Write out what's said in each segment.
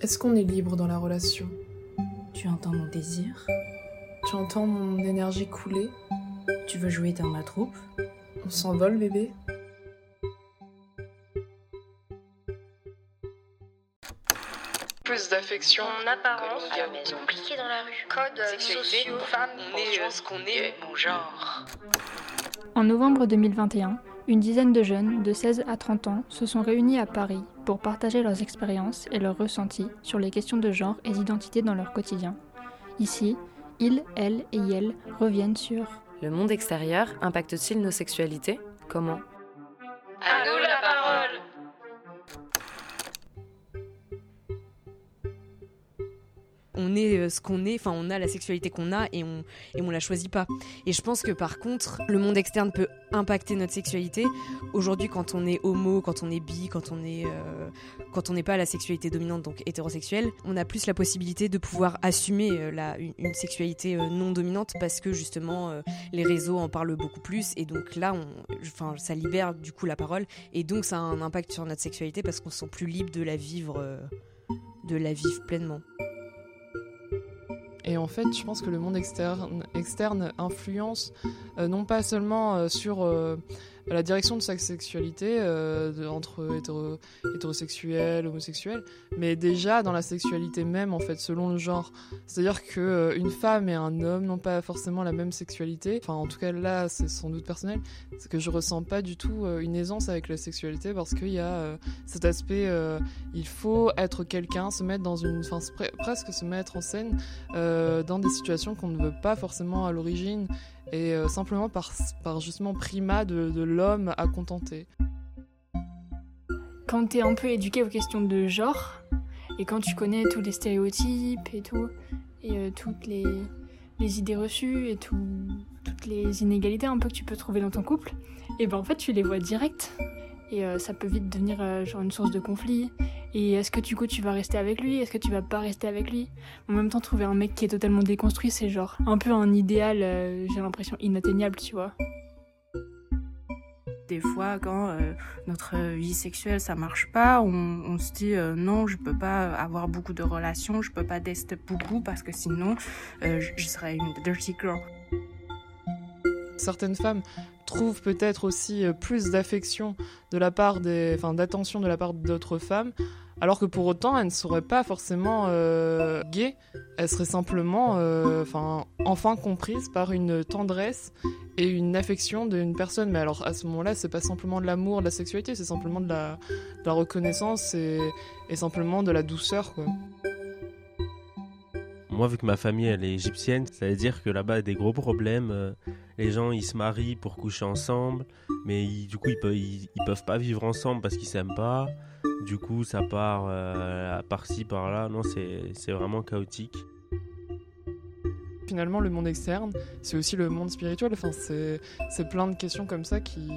Est-ce qu'on est libre dans la relation? Tu entends mon désir? Tu entends mon énergie couler? Tu veux jouer dans ma troupe? On s'envole, bébé? Plus d'affection En apparence, à la maison. compliqué dans la rue. Code sociaux, femmes, on est euh, ce qu'on est, mon genre. En novembre 2021, une dizaine de jeunes de 16 à 30 ans se sont réunis à Paris pour partager leurs expériences et leurs ressentis sur les questions de genre et d'identité dans leur quotidien. Ici, ils, elles et elles reviennent sur Le monde extérieur impacte-t-il nos sexualités? Comment? On est euh, ce qu'on est, enfin on a la sexualité qu'on a et on et on la choisit pas. Et je pense que par contre, le monde externe peut impacter notre sexualité. Aujourd'hui, quand on est homo, quand on est bi, quand on est euh, quand on n'est pas la sexualité dominante, donc hétérosexuelle, on a plus la possibilité de pouvoir assumer euh, la, une, sexualité non dominante parce que justement les réseaux en parlent beaucoup plus et donc là, enfin ça libère du coup la parole et donc ça a un impact sur notre sexualité parce qu'on se sent plus libre de la vivre, de la vivre pleinement. Et en fait, je pense que le monde externe, influence euh, non pas seulement euh, sur euh, la direction de sa sexualité euh, entre hétéro, hétérosexuels, homosexuels, mais déjà dans la sexualité même, en fait, selon le genre. C'est-à-dire que euh, une femme et un homme n'ont pas forcément la même sexualité. Enfin, en tout cas, là, c'est sans doute personnel. C'est que je ressens pas du tout euh, une aisance avec la sexualité parce qu'il y a cet aspect, il faut être quelqu'un, se mettre dans une, enfin, presque se mettre en scène dans des situations qu'on ne veut pas forcément à l'origine et euh, simplement par, par justement primat de, l'homme à contenter. quand t'es un peu éduqué aux questions de genre, et quand tu connais tous les stéréotypes et tout, et euh, toutes les, les idées reçues et tout, toutes les inégalités un peu que tu peux trouver dans ton couple, et ben en fait tu les vois direct. Et euh, ça peut vite devenir genre une source de conflit. Et est-ce que du coup tu vas rester avec lui? Est-ce que tu vas pas rester avec lui? En même temps, trouver un mec qui est totalement déconstruit, c'est genre un peu un idéal, euh, j'ai l'impression, inatteignable, tu vois. Des fois, quand euh, notre vie sexuelle ça marche pas, on, on se dit euh, non, je peux pas avoir beaucoup de relations, je peux pas tester beaucoup parce que sinon euh, je- je serais une dirty girl. Certaines femmes trouvent peut-être aussi euh, plus d'affection de la part des, enfin d'attention de la part d'autres femmes, alors que pour autant elles ne seraient pas forcément euh, gays, elles seraient simplement, euh, enfin enfin comprises par une tendresse et une affection d'une personne. Mais alors à ce moment-là, c'est pas simplement de l'amour, de la sexualité, c'est simplement de la, reconnaissance et, simplement de la douceur, quoi. Moi, vu que ma famille elle est égyptienne, ça veut dire que là-bas il y a des gros problèmes. Les gens ils se marient pour coucher ensemble, mais du coup ils peuvent, peuvent pas vivre ensemble parce qu'ils s'aiment pas. Du coup ça part euh, par-ci par-là. Non, c'est vraiment chaotique. finalement, le monde externe, c'est aussi le monde spirituel. Enfin, c'est c'est plein de questions comme ça qui,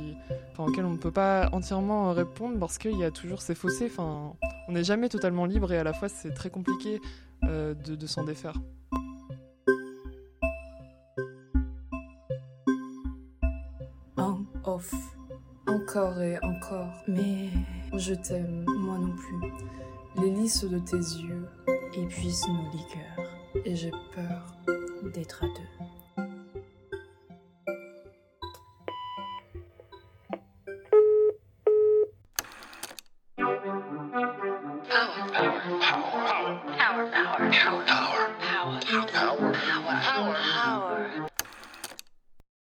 enfin, auxquelles on ne peut pas entièrement euh, répondre parce qu'il y a toujours ces fossés. Enfin, on n'est jamais totalement libre et à la fois, c'est très compliqué euh, de, de s'en défaire. Off. Encore et encore, Mais je t'aime. moi non plus. Les lys de tes yeux Épuise nos liqueurs et j'ai peur. d'être à deux.